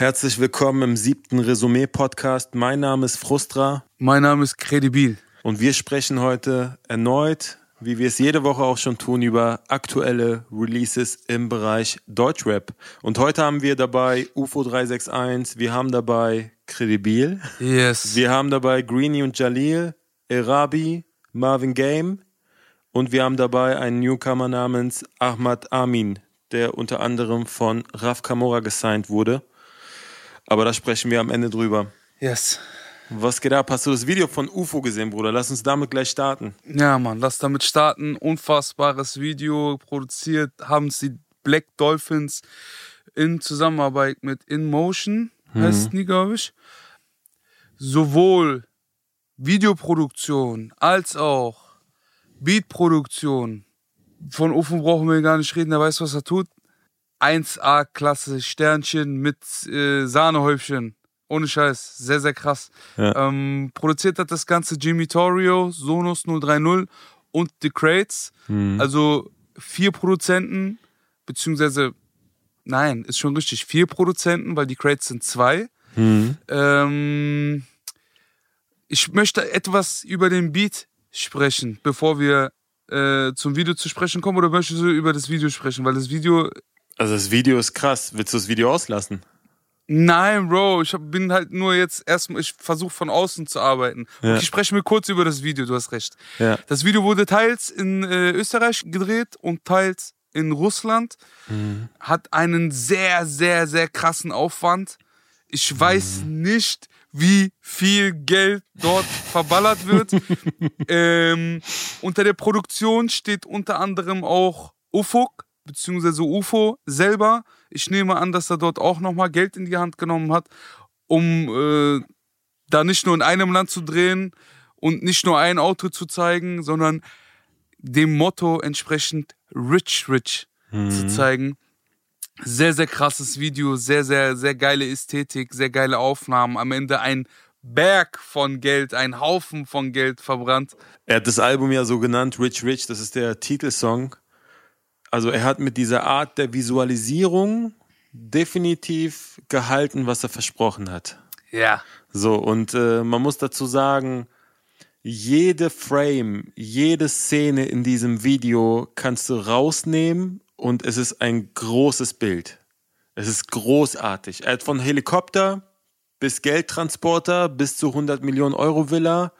Herzlich willkommen im siebten Resümee-Podcast. Mein Name ist Frustra. Mein Name ist Credibil. Und wir sprechen heute erneut, wie wir es jede Woche auch schon tun, über aktuelle Releases im Bereich Deutschrap. Und heute haben wir dabei UFO 361, wir haben dabei Credibil. Yes. Wir haben dabei Greeny und Jalil, Erabi, Marvin Game und wir haben dabei einen Newcomer namens Ahmad Amin, der unter anderem von Raf Kamora gesigned wurde. Aber da sprechen wir am Ende drüber. Yes. Was geht ab? Hast du das Video von UFO gesehen, Bruder? Lass uns damit gleich starten. Ja, Mann, lass damit starten. Unfassbares Video produziert haben sie Black Dolphins in Zusammenarbeit mit InMotion, heißt die, glaube ich. Sowohl Videoproduktion als auch Beatproduktion. Von UFO brauchen wir gar nicht reden, der weiß, was er tut. 1A-Klasse, Sternchen mit äh, Sahnehäubchen. Ohne Scheiß, sehr, sehr krass. Ja. Ähm, produziert hat das Ganze Jimmy Torrio, Sonos 030 und The Crates. Also vier Produzenten, beziehungsweise, nein, ist schon richtig, vier Produzenten, weil die Crates sind zwei. Ähm, ich möchte etwas über den Beat sprechen, bevor wir äh, zum Video zu sprechen kommen, oder möchtest du über das Video sprechen? Weil das Video Also das Video ist krass. Willst du das Video auslassen? Nein, Bro, ich hab, bin halt nur jetzt erstmal, ich versuche von außen zu arbeiten. Ja. Okay, sprechen wir kurz über das Video, du hast recht. Ja. Das Video wurde teils in äh, Österreich gedreht und teils in Russland. Hat einen sehr, sehr, sehr krassen Aufwand. Ich weiß nicht, wie viel Geld dort verballert wird. ähm, unter der Produktion steht unter anderem auch Ufuk, beziehungsweise UFO selber. Ich nehme an, dass er dort auch nochmal Geld in die Hand genommen hat, um äh, da nicht nur in einem Land zu drehen und nicht nur ein Auto zu zeigen, sondern dem Motto entsprechend Rich Rich zu zeigen. Sehr, sehr krasses Video, sehr, sehr, sehr geile Ästhetik, sehr geile Aufnahmen. Am Ende ein Berg von Geld, ein Haufen von Geld verbrannt. Er hat das Album ja so genannt, Rich Rich, das ist der Titelsong. Also er hat mit dieser Art der Visualisierung definitiv gehalten, was er versprochen hat. Ja. So, und äh, man muss dazu sagen, jede Frame, jede Szene in diesem Video kannst du rausnehmen und es ist ein großes Bild. Es ist großartig. Er hat von Helikopter bis Geldtransporter bis zu 100 Millionen Euro Villa,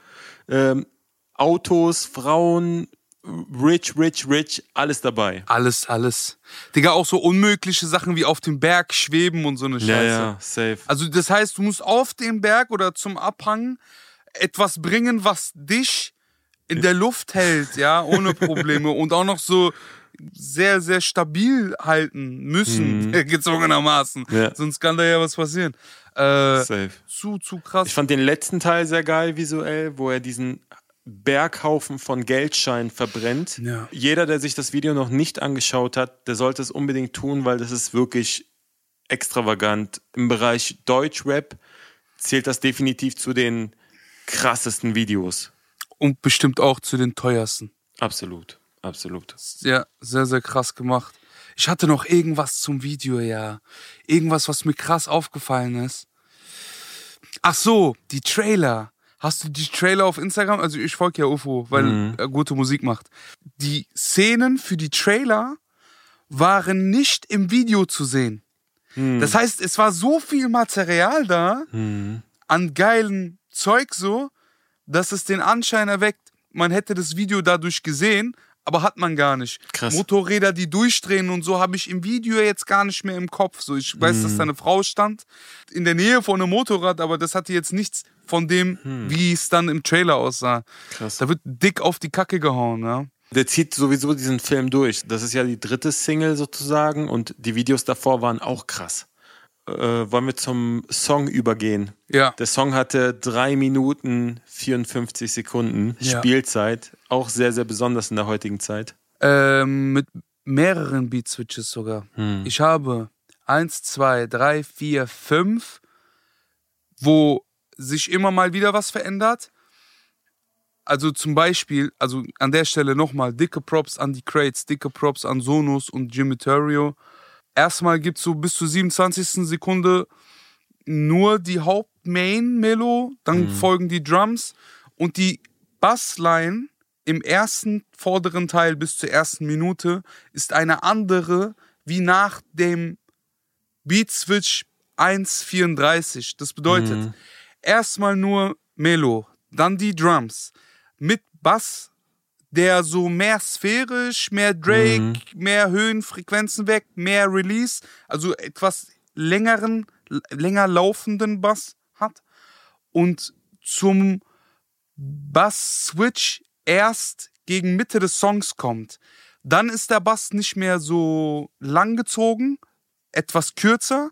ähm, Autos, Frauen, rich, rich, rich, alles dabei. Alles, alles. Digga, auch so unmögliche Sachen wie auf dem Berg schweben und so eine Scheiße. Ja, ja, safe. Also das heißt, du musst auf dem Berg oder zum Abhang etwas bringen, was dich in der Luft hält, ja, ohne Probleme und auch noch so sehr, sehr stabil halten müssen, gezwungenermaßen. Mhm. Ja. Sonst kann da ja was passieren. Äh, Safe. zu, zu krass. Ich fand den letzten Teil sehr geil visuell, wo er diesen Berghaufen von Geldscheinen verbrennt. Ja. Jeder, der sich das Video noch nicht angeschaut hat, der sollte es unbedingt tun, weil das ist wirklich extravagant. Im Bereich Deutschrap zählt das definitiv zu den krassesten Videos. und bestimmt auch zu den teuersten. Absolut, absolut. Ja, sehr, sehr krass gemacht. Ich hatte noch irgendwas zum Video, ja. Irgendwas, was mir krass aufgefallen ist. Ach so, die Trailer. Hast du die Trailer auf Instagram? Also ich folge ja UFO, weil er gute Musik macht. Die Szenen für die Trailer waren nicht im Video zu sehen. Das heißt, es war so viel Material da an geilen Zeug so, dass es den Anschein erweckt, man hätte das Video dadurch gesehen, aber hat man gar nicht. Krass. Motorräder, die durchdrehen und so, habe ich im Video jetzt gar nicht mehr im Kopf. So, ich weiß, dass da eine Frau stand in der Nähe von einem Motorrad, aber das hatte jetzt nichts von dem, wie es dann im Trailer aussah. Krass. Da wird dick auf die Kacke gehauen, ja. Der zieht sowieso diesen Film durch. Das ist ja die dritte Single sozusagen und die Videos davor waren auch krass. Äh, wollen wir zum Song übergehen? Ja. Der Song hatte drei Minuten 54 Sekunden Ja. Spielzeit. Auch sehr, sehr besonders in der heutigen Zeit. Ähm, mit mehreren Beat-Switches sogar. Ich habe eins, zwei, drei, vier, fünf, wo sich immer mal wieder was verändert. Also zum Beispiel, also an der Stelle nochmal, dicke Props an die Crates, dicke Props an Sonos und Jimmy Terrio. Erstmal gibt's so bis zur 27. Sekunde nur die Haupt-Main-Melo, dann Mhm. folgen die Drums und die Bassline im ersten vorderen Teil bis zur ersten Minute ist eine andere wie nach dem Beat Switch 1.34. Das bedeutet, Mhm. erstmal nur Melo, dann die Drums mit Bass, der so mehr sphärisch, mehr Drake, Mhm. mehr Höhen, Frequenzen weg, mehr Release, also etwas längeren, länger laufenden Bass hat und zum Bass-Switch erst gegen Mitte des Songs kommt. Dann ist der Bass nicht mehr so langgezogen, etwas kürzer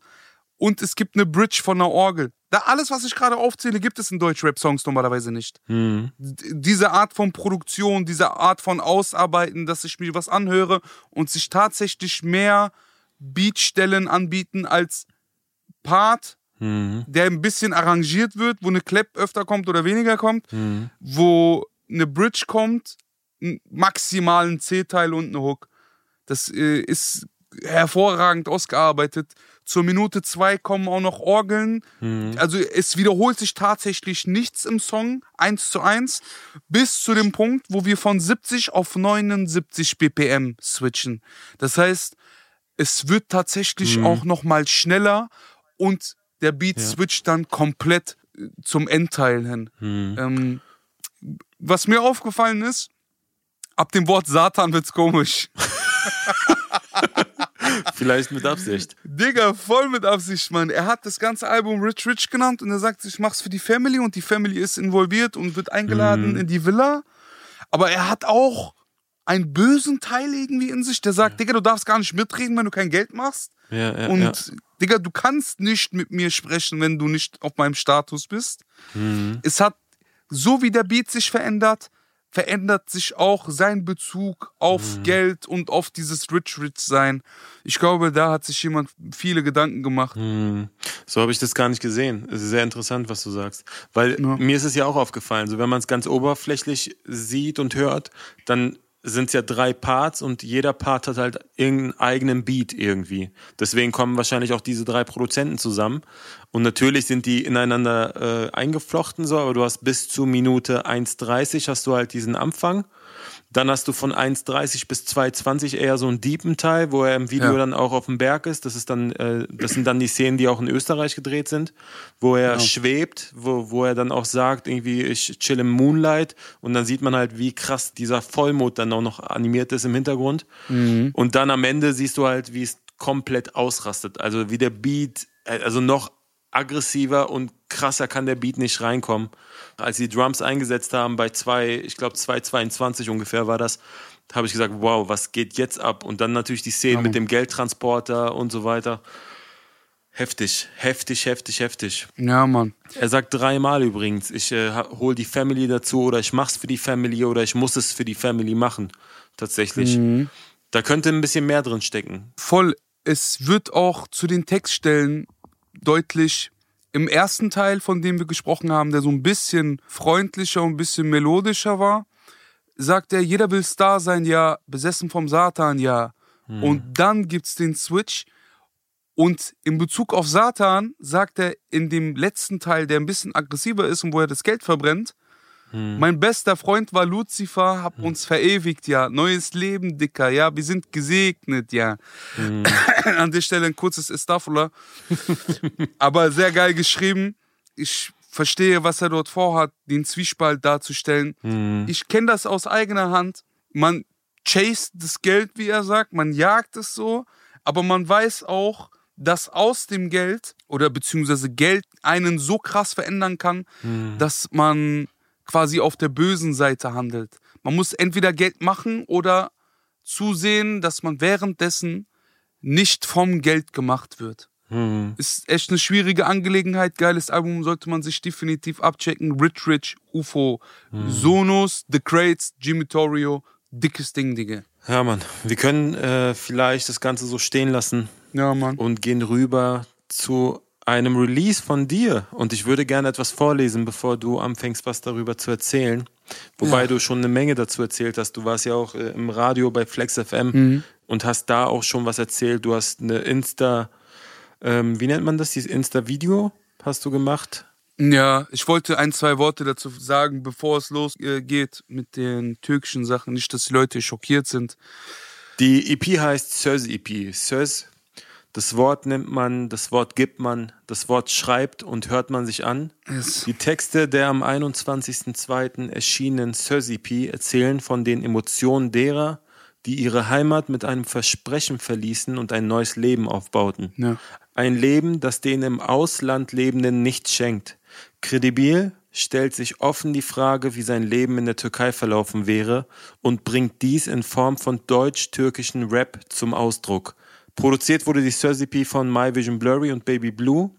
und es gibt eine Bridge von einer Orgel. Da alles, was ich gerade aufzähle, gibt es in Deutsch-Rap-Songs normalerweise nicht. Mhm. Diese Art von Produktion, diese Art von Ausarbeiten, dass ich mir was anhöre und sich tatsächlich mehr Beatstellen anbieten als Part, Mhm. der ein bisschen arrangiert wird, wo eine Clap öfter kommt oder weniger kommt, Mhm. wo eine Bridge kommt, n- maximal ein C-Teil und eine Hook. Das äh, ist hervorragend ausgearbeitet. Zur Minute zwei kommen auch noch Orgeln. Mhm. Also es wiederholt sich tatsächlich nichts im Song, eins zu eins, bis zu dem Punkt, wo wir von 70 auf 79 BPM switchen. Das heißt, es wird tatsächlich Mhm. auch noch mal schneller und der Beat Ja. switcht dann komplett äh, zum Endteil hin. Mhm. Ähm, was mir aufgefallen ist, ab dem Wort Satan wird's komisch. Vielleicht mit Absicht. Digga, voll mit Absicht, Mann. Er hat das ganze Album Rich Rich genannt und er sagt, ich mach's für die Family und die Family ist involviert und wird eingeladen in die Villa. Aber er hat auch einen bösen Teil irgendwie in sich, der sagt, Digga, du darfst gar nicht mitreden, wenn du kein Geld machst. Ja, ja, und ja. Digga, du kannst nicht mit mir sprechen, wenn du nicht auf meinem Status bist. Mhm. Es hat, so wie der Beat sich verändert, verändert sich auch sein Bezug auf Mhm. Geld und auf dieses Rich-Rich-Sein. Ich glaube, da hat sich jemand viele Gedanken gemacht. Hm, So habe ich das gar nicht gesehen. Es ist sehr interessant, was du sagst. Weil Ja. mir ist es ja auch aufgefallen, so wenn man es ganz oberflächlich sieht und hört, dann sind es ja drei Parts und jeder Part hat halt irgendeinen eigenen Beat irgendwie. Deswegen kommen wahrscheinlich auch diese drei Produzenten zusammen. Und natürlich sind die ineinander äh, eingeflochten so, aber du hast bis zu Minute 1,30 hast du halt diesen Anfang. Dann hast du von 1,30 bis 2,20 eher so einen deepen Teil, wo er im Video Ja. dann auch auf dem Berg ist. Das ist dann, äh, das sind dann die Szenen, die auch in Österreich gedreht sind, wo er Genau. schwebt, wo, wo er dann auch sagt, irgendwie, ich chill im Moonlight und dann sieht man halt, wie krass dieser Vollmond dann auch noch animiert ist im Hintergrund. Mhm. Und dann am Ende siehst du halt, wie es komplett ausrastet. Also wie der Beat, äh, also noch aggressiver und krasser kann der Beat nicht reinkommen. Als die Drums eingesetzt haben bei zwei, ich glaube 2,22 ungefähr war das, habe ich gesagt, wow, was geht jetzt ab? Und dann natürlich die Szenen mit dem Geldtransporter und so weiter. Heftig, heftig, heftig, heftig. Ja, Mann. Er sagt dreimal übrigens, ich äh, hol die Family dazu oder ich mach's für die Family oder ich muss es für die Family machen. Tatsächlich. Mhm. Da könnte ein bisschen mehr drin stecken. Voll. Es wird auch zu den Textstellen deutlich im ersten Teil, von dem wir gesprochen haben, der so ein bisschen freundlicher und ein bisschen melodischer war, sagt er, jeder will Star sein, ja, besessen vom Satan, ja. Und dann gibt's den Switch. Und in Bezug auf Satan sagt er in dem letzten Teil, der ein bisschen aggressiver ist und wo er das Geld verbrennt, mein bester Freund war Lucifer, hab uns verewigt, ja. Neues Leben, Dicker, ja. Wir sind gesegnet, ja. An der Stelle ein kurzes Estafula. Aber sehr geil geschrieben. Ich verstehe, was er dort vorhat, den Zwiespalt darzustellen. Ich kenne das aus eigener Hand. Man chased das Geld, wie er sagt, man jagt es so, aber man weiß auch, dass aus dem Geld oder beziehungsweise Geld einen so krass verändern kann, dass man quasi auf der bösen Seite handelt. Man muss entweder Geld machen oder zusehen, dass man währenddessen nicht vom Geld gemacht wird. Hm. Ist echt eine schwierige Angelegenheit. Geiles Album sollte man sich definitiv abchecken. Rich Rich, UFO, Sonos, The Crates, Jimmy Torrio. Dickes Ding, Digga. Ja, Mann. Wir können äh, vielleicht das Ganze so stehen lassen Ja, Mann. und gehen rüber zu einem Release von dir. Und ich würde gerne etwas vorlesen, bevor du anfängst, was darüber zu erzählen. Wobei Ja. du schon eine Menge dazu erzählt hast. Du warst ja auch äh, im Radio bei Flex FM Mhm. und hast da auch schon was erzählt. Du hast eine Insta ähm, wie nennt man das, dieses Insta-Video hast du gemacht? Ja, ich wollte ein, zwei Worte dazu sagen, bevor es losgeht mit den türkischen Sachen. Nicht, dass die Leute schockiert sind. Die EP heißt Söz EP. Söz, das Wort nimmt man, das Wort gibt man, das Wort schreibt und hört man sich an. Yes. Die Texte der am 21.02. erschienenen EP erzählen von den Emotionen derer, die ihre Heimat mit einem Versprechen verließen und ein neues Leben aufbauten. Ja. Ein Leben, das den im Ausland Lebenden nichts schenkt. Kredibil stellt sich offen die Frage, wie sein Leben in der Türkei verlaufen wäre und bringt dies in Form von deutsch-türkischen Rap zum Ausdruck. Produziert wurde die Surzipi von My Vision Blurry und Baby Blue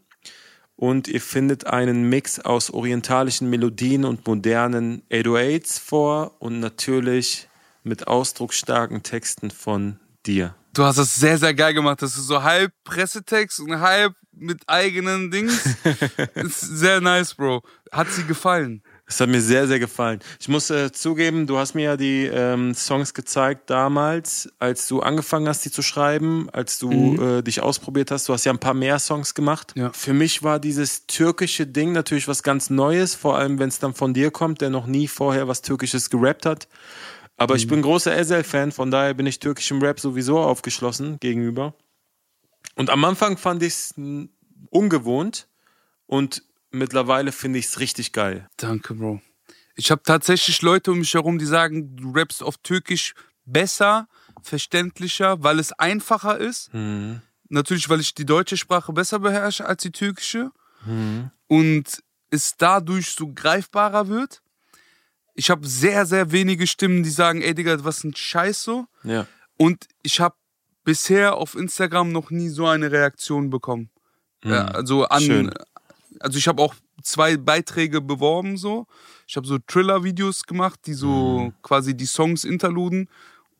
und ihr findet einen Mix aus orientalischen Melodien und modernen 808s vor und natürlich mit ausdrucksstarken Texten von dir. Du hast das sehr, sehr geil gemacht. Das ist so halb Pressetext und halb mit eigenen Dings. ist sehr nice, Bro. Hat sie gefallen? Es hat mir sehr, sehr gefallen. Ich muss äh, zugeben, du hast mir ja die ähm, Songs gezeigt damals, als du angefangen hast, die zu schreiben, als du Mhm. äh, dich ausprobiert hast. Du hast ja ein paar mehr Songs gemacht. Ja. Für mich war dieses türkische Ding natürlich was ganz Neues, vor allem wenn es dann von dir kommt, der noch nie vorher was Türkisches gerappt hat. Aber Mhm. ich bin großer Ezel-Fan, von daher bin ich türkischem Rap sowieso aufgeschlossen gegenüber. Und am Anfang fand ich es ungewohnt und mittlerweile finde ich es richtig geil. Danke, Bro. Ich habe tatsächlich Leute um mich herum, die sagen, du rappst auf Türkisch besser, verständlicher, weil es einfacher ist. Natürlich, weil ich die deutsche Sprache besser beherrsche als die türkische. Und es dadurch so greifbarer wird. Ich habe sehr, sehr wenige Stimmen, die sagen, ey Digga, was ein Scheiß so. Ja. Und ich habe bisher auf Instagram noch nie so eine Reaktion bekommen. Ja, also an, Schön. Also ich habe auch zwei Beiträge beworben so. Ich habe so Thriller-Videos gemacht, die so quasi die Songs interluden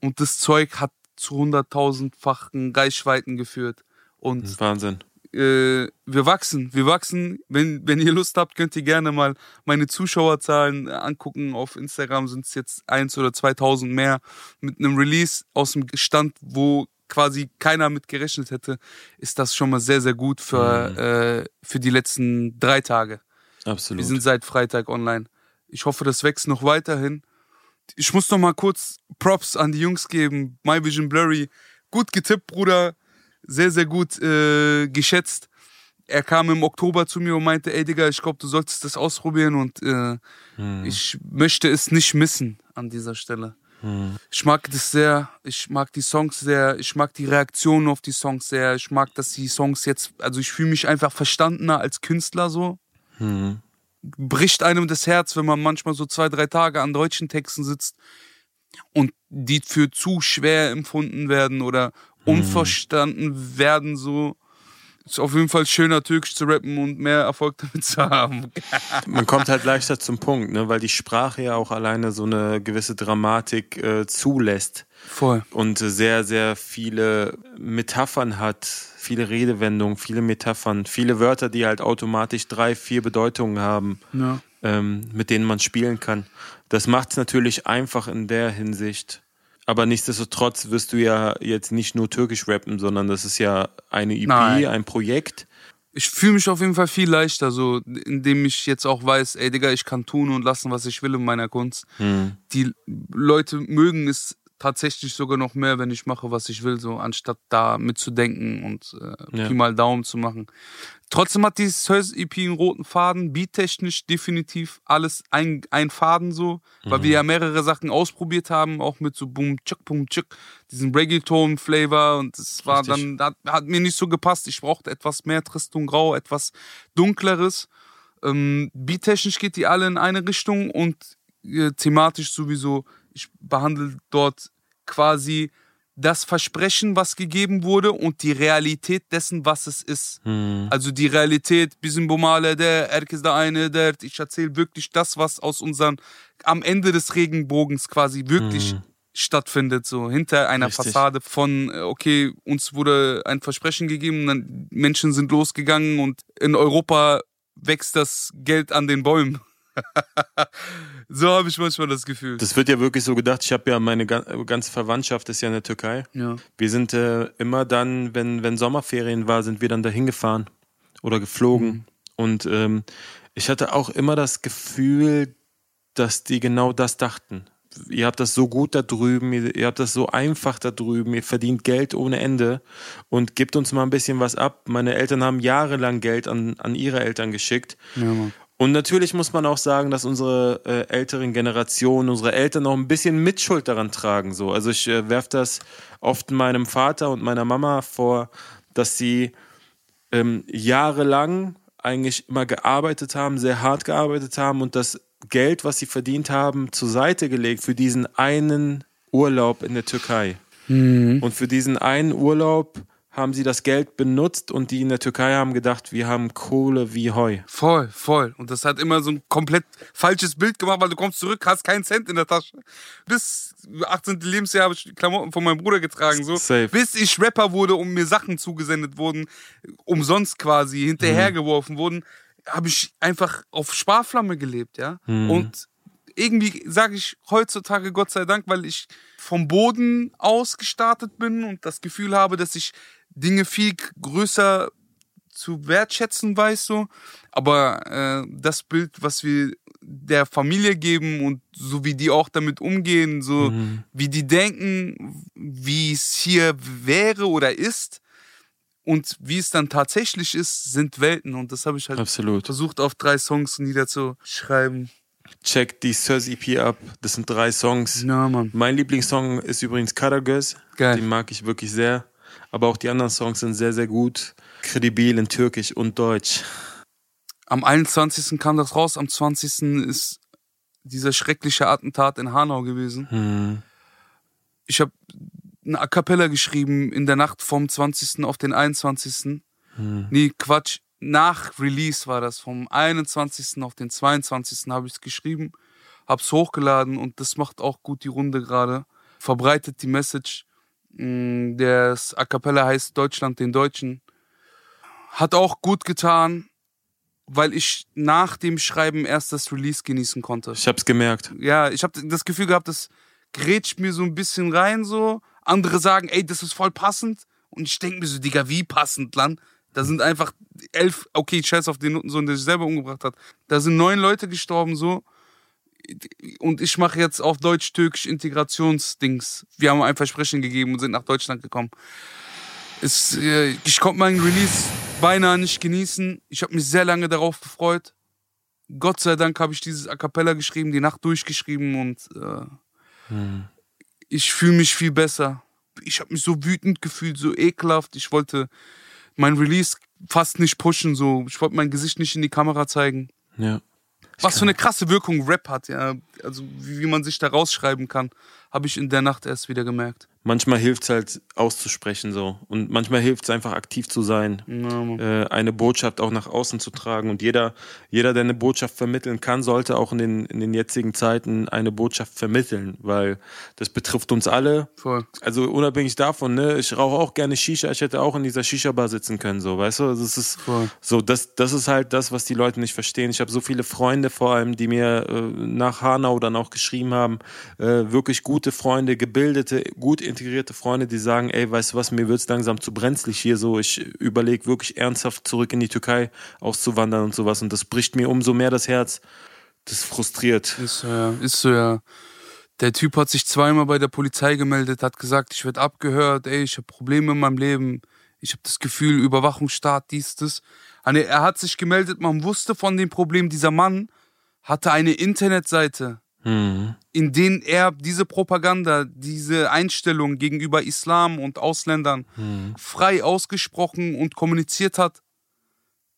und das Zeug hat zu hunderttausendfachen Reichweiten geführt. Und Wahnsinn. äh, wir wachsen, wir wachsen. Wenn, wenn ihr Lust habt, könnt ihr gerne mal meine Zuschauerzahlen angucken. Auf Instagram sind es jetzt eins oder 2000 mehr. Mit einem Release aus dem Stand, wo quasi keiner mit gerechnet hätte, ist das schon mal sehr, sehr gut für, äh, für die letzten drei Tage. Absolut. Wir sind seit Freitag online. Ich hoffe, das wächst noch weiterhin. Ich muss noch mal kurz Props an die Jungs geben. My Vision Blurry. Gut getippt, Bruder. Sehr, sehr gut äh, geschätzt. Er kam im Oktober zu mir und meinte, ey Digga, ich glaube, du solltest das ausprobieren und äh, ich möchte es nicht missen an dieser Stelle. Ich mag das sehr, ich mag die Songs sehr, ich mag die Reaktionen auf die Songs sehr, ich mag, dass die Songs jetzt, also ich fühle mich einfach verstandener als Künstler so. Bricht einem das Herz, wenn man manchmal so zwei, drei Tage an deutschen Texten sitzt und die für zu schwer empfunden werden oder unverstanden werden, so. Ist auf jeden Fall schöner, Türkisch zu rappen und mehr Erfolg damit zu haben. Man kommt halt leichter zum Punkt, ne? weil die Sprache ja auch alleine so eine gewisse Dramatik äh, zulässt Voll. und sehr, sehr viele Metaphern hat, viele Redewendungen, viele Metaphern, viele Wörter, die halt automatisch drei, vier Bedeutungen haben, Ja. ähm, mit denen man spielen kann. Das macht es natürlich einfach in der Hinsicht. Aber nichtsdestotrotz wirst du ja jetzt nicht nur türkisch rappen, sondern das ist ja eine EP, Nein. ein Projekt. Ich fühle mich auf jeden Fall viel leichter, so, indem ich jetzt auch weiß, ey Digga, ich kann tun und lassen, was ich will in meiner Kunst. Die Leute mögen es tatsächlich sogar noch mehr, wenn ich mache, was ich will, so anstatt da mitzudenken und äh, Ja. Pi mal Daumen zu machen. Trotzdem hat dieses Söz EP einen roten Faden, beattechnisch definitiv alles ein, ein Faden so, weil wir ja mehrere Sachen ausprobiert haben, auch mit so Boom, Tschuk, Boom, Tschuk, diesen Reggaeton-Flavor und es war Richtig. dann, hat, hat mir nicht so gepasst. Ich brauchte etwas mehr Tristung Grau, etwas dunkleres. Ähm, beattechnisch geht die alle in eine Richtung und äh, thematisch sowieso. Ich behandle dort quasi das Versprechen, was gegeben wurde und die Realität dessen, was es ist. Also die Realität, bizim bu mahallede, herkes de aynı dert. Ich erzähle wirklich das, was aus unseren, am Ende des Regenbogens quasi wirklich stattfindet, so hinter einer Richtig. Fassade von, äh, okay, uns wurde ein Versprechen gegeben, dann Menschen sind losgegangen und in Europa wächst das Geld an den Bäumen. So habe ich manchmal das Gefühl. Das wird ja wirklich so gedacht. Ich habe ja meine ganze Verwandtschaft ist ja in der Türkei. Ja. Wir sind äh, immer dann, wenn, wenn Sommerferien war, sind wir dann dahin gefahren oder geflogen. Mhm. Und ähm, ich hatte auch immer das Gefühl, dass die genau das dachten. Ihr habt das so gut da drüben, ihr, ihr habt das so einfach da drüben, ihr verdient Geld ohne Ende und gebt uns mal ein bisschen was ab. Meine Eltern haben jahrelang Geld an, an ihre Eltern geschickt. Ja, und natürlich muss man auch sagen, dass unsere äh, älteren Generationen, unsere Eltern noch ein bisschen Mitschuld daran tragen. So. Also ich äh, werfe das oft meinem Vater und meiner Mama vor, dass sie ähm, jahrelang eigentlich immer gearbeitet haben, sehr hart gearbeitet haben und das Geld, was sie verdient haben, zur Seite gelegt für diesen einen Urlaub in der Türkei. Mhm. Und für diesen einen Urlaub haben sie das Geld benutzt und die in der Türkei haben gedacht, wir haben Kohle wie Heu. Voll, voll. Und das hat immer so ein komplett falsches Bild gemacht, weil du kommst zurück, hast keinen Cent in der Tasche. Bis 18. Lebensjahr habe ich Klamotten von meinem Bruder getragen, so. Safe. Bis ich Rapper wurde und mir Sachen zugesendet wurden, umsonst quasi, hinterhergeworfen mhm. wurden, habe ich einfach auf Sparflamme gelebt, ja. Mhm. Und irgendwie sage ich heutzutage Gott sei Dank, weil ich vom Boden aus gestartet bin und das Gefühl habe, dass ich Dinge viel größer zu wertschätzen weiß, so. Aber äh, das Bild, was wir der Familie geben und so wie die auch damit umgehen, so mhm. wie die denken, wie es hier wäre oder ist und wie es dann tatsächlich ist, sind Welten. Und das habe ich halt Absolut. versucht auf drei Songs niederzuschreiben. Check die Söz EP ab. Das sind drei Songs. Ja, Mann. Mein Lieblingssong ist übrigens Karagöz. Geil. Den mag ich wirklich sehr. Aber auch die anderen Songs sind sehr, sehr gut. Kredibil in Türkisch und Deutsch. Am 21. kam das raus, am 20. ist dieser schreckliche Attentat in Hanau gewesen. Hm. Ich habe eine A Cappella geschrieben in der Nacht vom 20. auf den 21. Hm. Nee, Quatsch. Nach Release war das. Vom 21. auf den 22. habe ich es geschrieben, hab's hochgeladen und das macht auch gut die Runde gerade. Verbreitet die Message. Mm, das A Cappella heißt Deutschland den Deutschen. Hat auch gut getan, weil ich nach dem Schreiben erst das Release genießen konnte. Ich hab's gemerkt. Ja, ich habe das Gefühl gehabt, das grätscht mir so ein bisschen rein so. Andere sagen, ey, das ist voll passend. Und ich denke mir so, Digga, wie passend, Land? Da sind einfach elf, okay, scheiß auf den Notensohn, der sich selber umgebracht hat. Da sind neun Leute gestorben, so. Und ich mache jetzt auf Deutsch-Türkisch Integrationsdings. Wir haben ein Versprechen gegeben und sind nach Deutschland gekommen. Es, äh, ich konnte meinen Release beinahe nicht genießen. Ich habe mich sehr lange darauf gefreut. Gott sei Dank habe ich dieses A Cappella geschrieben, die Nacht durchgeschrieben und äh, hm. ich fühle mich viel besser. Ich habe mich so wütend gefühlt, so ekelhaft. Ich wollte mein Release fast nicht pushen, so. Ich wollte mein Gesicht nicht in die Kamera zeigen. Ja. Was für eine krasse Wirkung Rap hat, ja. Also wie, man sich da rausschreiben kann, habe ich in der Nacht erst wieder gemerkt manchmal hilft es halt auszusprechen so und manchmal hilft es einfach aktiv zu sein, ja, äh, eine Botschaft auch nach außen zu tragen und jeder, jeder, der eine Botschaft vermitteln kann, sollte auch in den, in den jetzigen Zeiten eine Botschaft vermitteln, weil das betrifft uns alle. Voll. Also unabhängig davon, ne, ich rauche auch gerne Shisha, ich hätte auch in dieser Shisha-Bar sitzen können, so, weißt du, also es ist Voll. so, das, das ist halt das, was die Leute nicht verstehen. Ich habe so viele Freunde vor allem, die mir äh, nach Hanau dann auch geschrieben haben, äh, wirklich gute Freunde, gebildete, gut integrierte Freunde, die sagen, ey, weißt du was, mir wird's langsam zu brenzlig hier so, ich überlege wirklich ernsthaft zurück in die Türkei auszuwandern und sowas und das bricht mir umso mehr das Herz. Das frustriert. Ist so, ja. Ist so, ja. Der Typ hat sich zweimal bei der Polizei gemeldet, hat gesagt, ich werde abgehört, ey, ich habe Probleme in meinem Leben, ich habe das Gefühl, Überwachungsstaat, dies, das. Er hat sich gemeldet, man wusste von dem Problem, dieser Mann hatte eine Internetseite Mhm. in denen er diese Propaganda, diese Einstellung gegenüber Islam und Ausländern mhm. frei ausgesprochen und kommuniziert hat.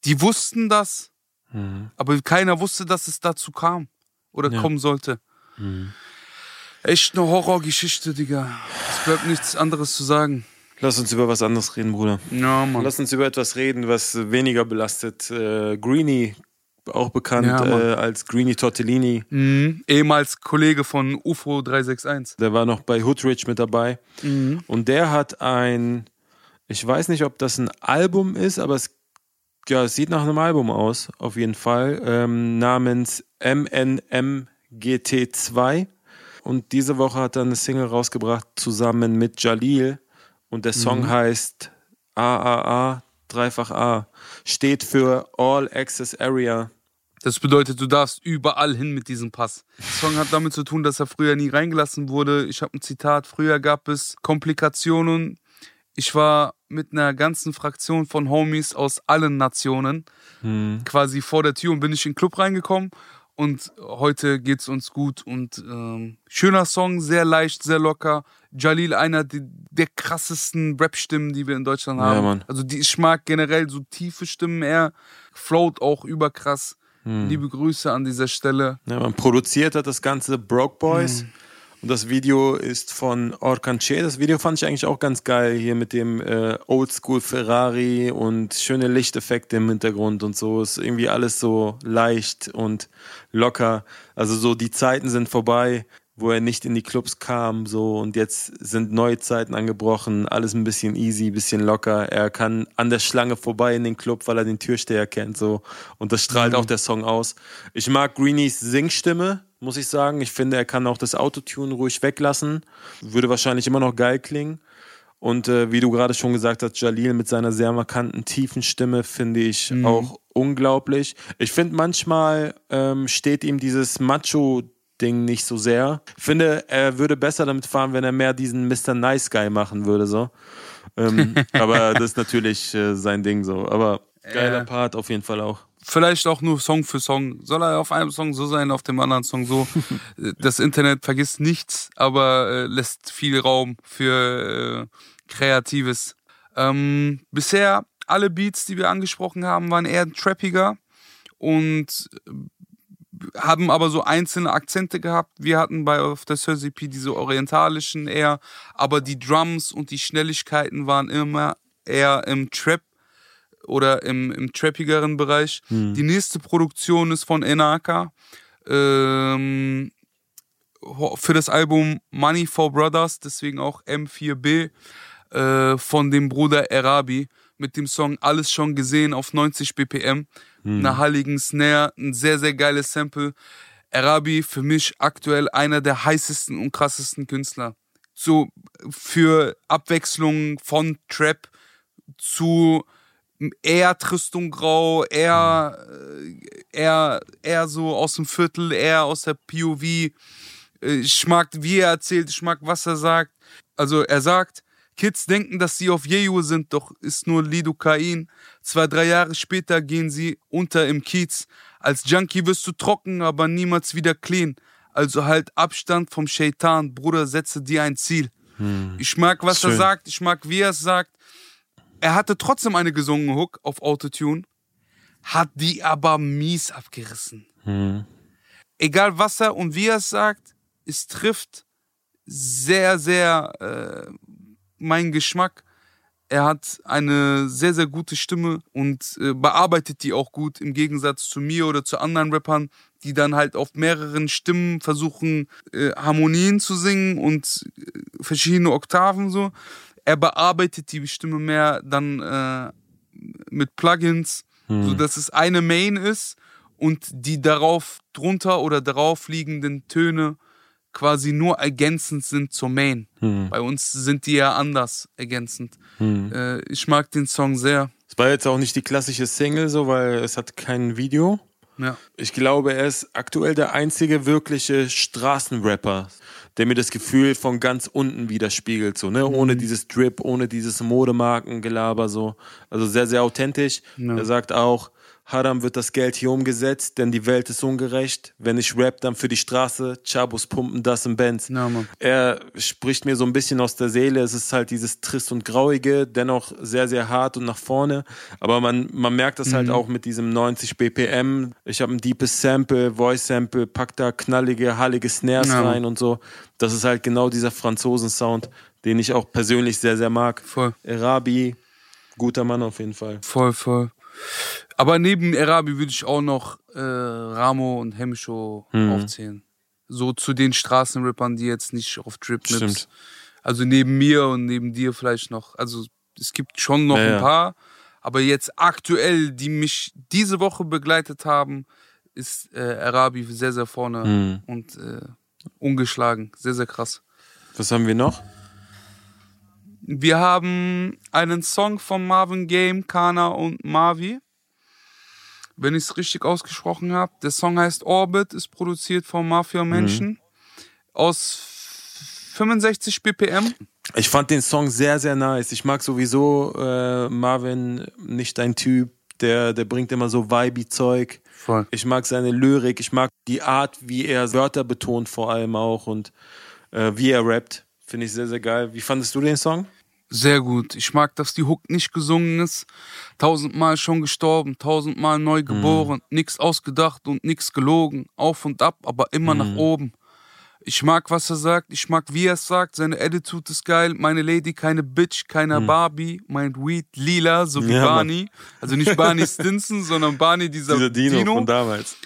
Die wussten das, mhm. aber keiner wusste, dass es dazu kam oder ja. kommen sollte. Mhm. Echt eine Horrorgeschichte, Digga. Es bleibt nichts anderes zu sagen. Lass uns über was anderes reden, Bruder. Ja, Mann. Lass uns über etwas reden, was weniger belastet. Äh, Greenie auch bekannt Ja, äh, als Greenie Tortellini. Mhm. Ehemals Kollege von UFO 361. Der war noch bei Hoodrich mit dabei. Mhm. Und der hat ein, ich weiß nicht, ob das ein Album ist, aber es, ja, es sieht nach einem Album aus, auf jeden Fall, ähm, namens MNM GT2. Und diese Woche hat er eine Single rausgebracht zusammen mit Jalil. Und der Song mhm. heißt AAA, dreifach A. Steht für All Access Area. Das bedeutet, du darfst überall hin mit diesem Pass. Der Song hat damit zu tun, dass er früher nie reingelassen wurde. Ich habe ein Zitat. Früher gab es Komplikationen. Ich war mit einer ganzen Fraktion von Homies aus allen Nationen hm. quasi vor der Tür und bin ich in den Club reingekommen. Und heute geht's uns gut und ähm, schöner Song, sehr leicht, sehr locker. Jalil, einer der, der krassesten Rap-Stimmen, die wir in Deutschland haben. Ja, Mann. Also die, ich mag generell so tiefe Stimmen. Er float auch überkrass. Hm. Liebe Grüße an dieser Stelle. Ja, man produziert hat das ganze Broke Boys. Hm. Und das Video ist von Orkanche. Das Video fand ich eigentlich auch ganz geil hier mit dem äh, Oldschool Ferrari und schöne Lichteffekte im Hintergrund und so. Ist irgendwie alles so leicht und locker. Also so die Zeiten sind vorbei, wo er nicht in die Clubs kam, so und jetzt sind neue Zeiten angebrochen, alles ein bisschen easy, ein bisschen locker. Er kann an der Schlange vorbei in den Club, weil er den Türsteher kennt, so und das strahlt mhm. auch der Song aus. Ich mag Greenies Singstimme, muss ich sagen. Ich finde, er kann auch das Autotune ruhig weglassen. Würde wahrscheinlich immer noch geil klingen. Und äh, wie du gerade schon gesagt hast, Jalil mit seiner sehr markanten, tiefen Stimme finde ich mhm. auch unglaublich. Ich finde, manchmal ähm, steht ihm dieses Macho Ding nicht so sehr. Ich finde, er würde besser damit fahren, wenn er mehr diesen Mr. Nice Guy machen würde, so. Ähm, aber das ist natürlich äh, sein Ding so. Aber geiler äh. Part auf jeden Fall auch vielleicht auch nur Song für Song. Soll er auf einem Song so sein, auf dem anderen Song so. das Internet vergisst nichts, aber äh, lässt viel Raum für äh, Kreatives. Ähm, bisher alle Beats, die wir angesprochen haben, waren eher trappiger und haben aber so einzelne Akzente gehabt. Wir hatten bei auf der P diese orientalischen eher, aber die Drums und die Schnelligkeiten waren immer eher im Trap oder im, im trappigeren Bereich. Hm. Die nächste Produktion ist von Enaka ähm, für das Album Money for Brothers, deswegen auch M4B äh, von dem Bruder Erabi mit dem Song Alles schon gesehen auf 90 BPM, hm. einer halligen Snare, ein sehr, sehr geiles Sample. Erabi für mich aktuell einer der heißesten und krassesten Künstler. So für Abwechslung von Trap zu eher Tristung Grau, eher, äh, eher, eher so aus dem Viertel, eher aus der POV. Äh, ich mag, wie er erzählt, ich mag, was er sagt. Also er sagt, Kids denken, dass sie auf Jeju sind, doch ist nur Lidocain. Zwei, drei Jahre später gehen sie unter im Kiez. Als Junkie wirst du trocken, aber niemals wieder clean. Also halt Abstand vom Shaitan, Bruder, setze dir ein Ziel. Hm. Ich mag, was Schön. er sagt, ich mag, wie er es sagt. Er hatte trotzdem eine gesungene Hook auf Autotune, hat die aber mies abgerissen. Hm. Egal was er und wie er es sagt, es trifft sehr, sehr äh, meinen Geschmack. Er hat eine sehr, sehr gute Stimme und äh, bearbeitet die auch gut im Gegensatz zu mir oder zu anderen Rappern, die dann halt auf mehreren Stimmen versuchen, äh, Harmonien zu singen und äh, verschiedene Oktaven so er bearbeitet die Stimme mehr dann äh, mit Plugins, hm. so dass es eine Main ist und die darauf drunter oder darauf liegenden Töne quasi nur ergänzend sind zur Main. Hm. Bei uns sind die ja anders ergänzend. Hm. Äh, ich mag den Song sehr. Es war jetzt auch nicht die klassische Single, so weil es hat kein Video. Ja. Ich glaube, er ist aktuell der einzige wirkliche Straßenrapper, der mir das Gefühl von ganz unten widerspiegelt, so, ne? Ohne mhm. dieses Drip, ohne dieses Modemarkengelaber, so. Also sehr, sehr authentisch. Ja. Er sagt auch, Haram wird das Geld hier umgesetzt, denn die Welt ist ungerecht. Wenn ich rap, dann für die Straße. Chabos pumpen das im Benz. Ja, er spricht mir so ein bisschen aus der Seele. Es ist halt dieses Trist und Grauige, dennoch sehr, sehr hart und nach vorne. Aber man, man merkt das halt mhm. halt auch mit diesem 90 BPM. Ich habe ein deepes Sample, Voice Sample, pack da knallige, hallige Snares ja. rein und so. Das ist halt genau dieser Franzosen-Sound, den ich auch persönlich sehr, sehr mag. Voll. Erabi, guter Mann auf jeden Fall. Voll, voll. Aber neben Erabi würde ich auch noch äh, Ramo und Hemsho mhm. aufzählen. So zu den Straßenrippern, die jetzt nicht auf Drip Stimmt. Also neben mir und neben dir vielleicht noch. Also es gibt schon noch ja, ein paar. Aber jetzt aktuell, die mich diese Woche begleitet haben, ist äh, Arabi sehr, sehr vorne und äh, ungeschlagen. Sehr, sehr krass. Was haben wir noch? Wir haben einen Song von Marvin Game, Kana und Mavi. Wenn ich es richtig ausgesprochen habe. Der Song heißt Orbit, ist produziert von Mafia Menschen. Aus 65 BPM. Ich fand den Song sehr, sehr nice. Ich mag sowieso äh, Marvin, nicht dein Typ. Der, der bringt immer so Vibe-Zeug. Voll. Ich mag seine Lyrik, ich mag die Art, wie er Wörter betont vor allem auch und äh, wie er rappt. Finde ich sehr, sehr geil. Wie fandest du den Song? Sehr gut. Ich mag, dass die Hook nicht gesungen ist. Tausendmal schon gestorben, tausendmal neu geboren. Nix ausgedacht und nix gelogen. Auf und ab, aber immer nach oben. Ich mag, was er sagt. Ich mag, wie er es sagt. Seine Attitude ist geil. Meine Lady, keine Bitch, keiner Barbie. Mein Weed lila, so wie Ja. Barney. Also nicht Barney Stinson, sondern Barney, dieser, Dieser Dino, Dino. von damals.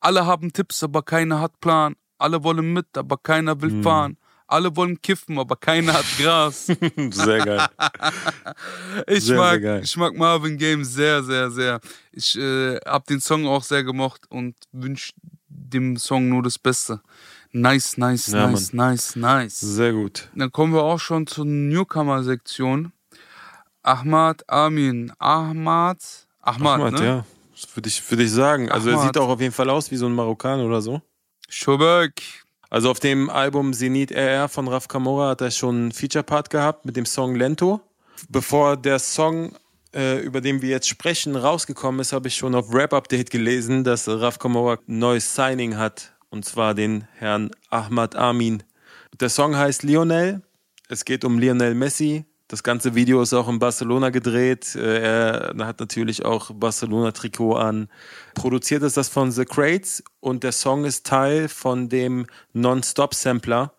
Alle haben Tipps, aber keiner hat Plan. Alle wollen mit, aber keiner will Mhm. fahren. Alle wollen kiffen, aber keiner hat Gras. Sehr geil. Ich Sehr, mag, sehr geil. ich mag Marvin Gaye sehr, sehr, sehr. Ich äh, habe den Song auch sehr gemocht und wünsche dem Song nur das Beste. Nice, nice, Ja, nice, nice, nice. Sehr gut. Dann kommen wir auch schon zur Newcomer-Sektion. Ahmad Amin. Ahmad. Ahmad, Ahmad, ne? ja. Das würde ich, würde ich sagen. Also er Ahmad. sieht auch auf jeden Fall aus wie so ein Marokkaner oder so. Schobek. Also auf dem Album Zenit RR von Raf Kamora hat er schon einen Feature-Part gehabt mit dem Song Lento. Bevor der Song, äh, über den wir jetzt sprechen, rausgekommen ist, habe ich schon auf Rap Update gelesen, dass Raf Kamora ein neues Signing hat. Und zwar den Herrn Ahmad Amin. Der Song heißt Lionel. Es geht um Lionel Messi. Das ganze Video ist auch in Barcelona gedreht. Äh, Er hat natürlich auch Barcelona-Trikot an. Produziert ist das von The Crates und der Song ist Teil von dem Non-Stop-Sampler,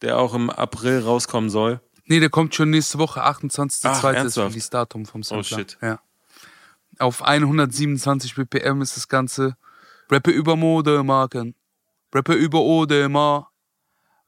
der auch im April rauskommen soll. Nee, der kommt schon nächste Woche, 28.02. Ach, ist das Datum vom Sampler. Oh, shit. Ja. Auf 127 BPM ist das Ganze. Rappe über Modemarken. Rappe über Odemar.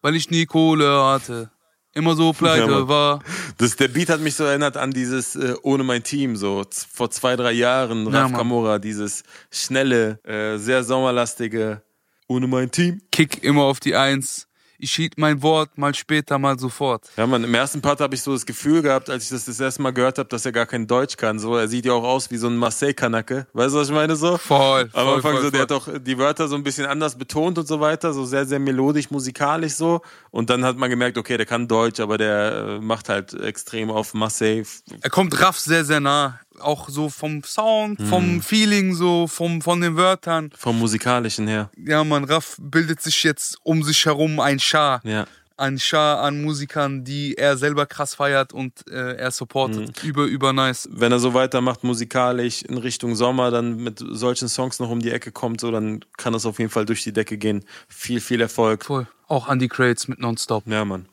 Weil ich nie Kohle hatte. Immer so pleite Ja, war. Das, der Beat hat mich so erinnert an dieses äh, Ohne mein Team, so vor zwei, drei Jahren, Ja, Raf. Kamora, dieses schnelle, äh, sehr sommerlastige Ohne mein Team. Kick immer auf die Eins. Ich schied mein Wort, mal später, mal sofort. Ja, man, im ersten Part habe ich so das Gefühl gehabt, als ich das das erste Mal gehört habe, dass er gar kein Deutsch kann. So, er sieht ja auch aus wie so ein Marseille-Kanake. Weißt du, was ich meine so? Voll, Am Anfang voll, so, der voll. hat auch die Wörter so ein bisschen anders betont und so weiter, so sehr, sehr melodisch, musikalisch so. Und dann hat man gemerkt, okay, der kann Deutsch, aber der äh, macht halt extrem auf Marseille. Er kommt Raff sehr, sehr nah. Auch so vom Sound, Mhm. vom Feeling, so vom, von den Wörtern. Vom musikalischen her. Ja, man, Raff bildet sich jetzt um sich herum ein Schar. Ja. Ein Schar an Musikern, die er selber krass feiert und äh, er supportet. Über, über nice. Wenn er so weitermacht musikalisch in Richtung Sommer, dann mit solchen Songs noch um die Ecke kommt, so, dann kann das auf jeden Fall durch die Decke gehen. Viel, viel Erfolg. Voll. Auch Andy Crates mit Nonstop. Ja, Mann.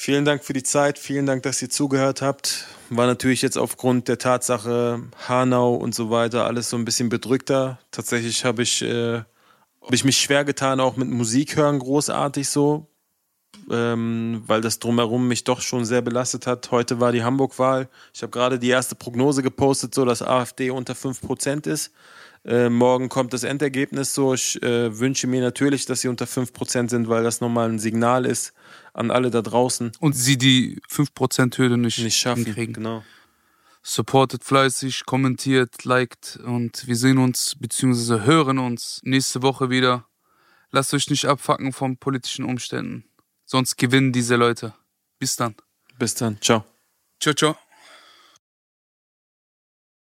Vielen Dank für die Zeit, vielen Dank, dass ihr zugehört habt. War natürlich jetzt aufgrund der Tatsache Hanau und so weiter alles so ein bisschen bedrückter. Tatsächlich habe ich, äh, hab ich mich schwer getan, auch mit Musik hören, großartig so, ähm, weil das drumherum mich doch schon sehr belastet hat. Heute war die Hamburg-Wahl. Ich habe gerade die erste Prognose gepostet, so dass AfD unter 5% ist. Äh, morgen kommt das Endergebnis so. Ich äh, wünsche mir natürlich, dass sie unter 5% sind, weil das nochmal ein Signal ist an alle da draußen. Und sie die 5%-Hürde nicht, Nicht schaffen. hinkriegen. Genau. Supportet fleißig, kommentiert, liked und wir sehen uns bzw. hören uns nächste Woche wieder. Lasst euch nicht abfacken von politischen Umständen. Sonst gewinnen diese Leute. Bis dann. Bis dann. Ciao. Ciao, ciao.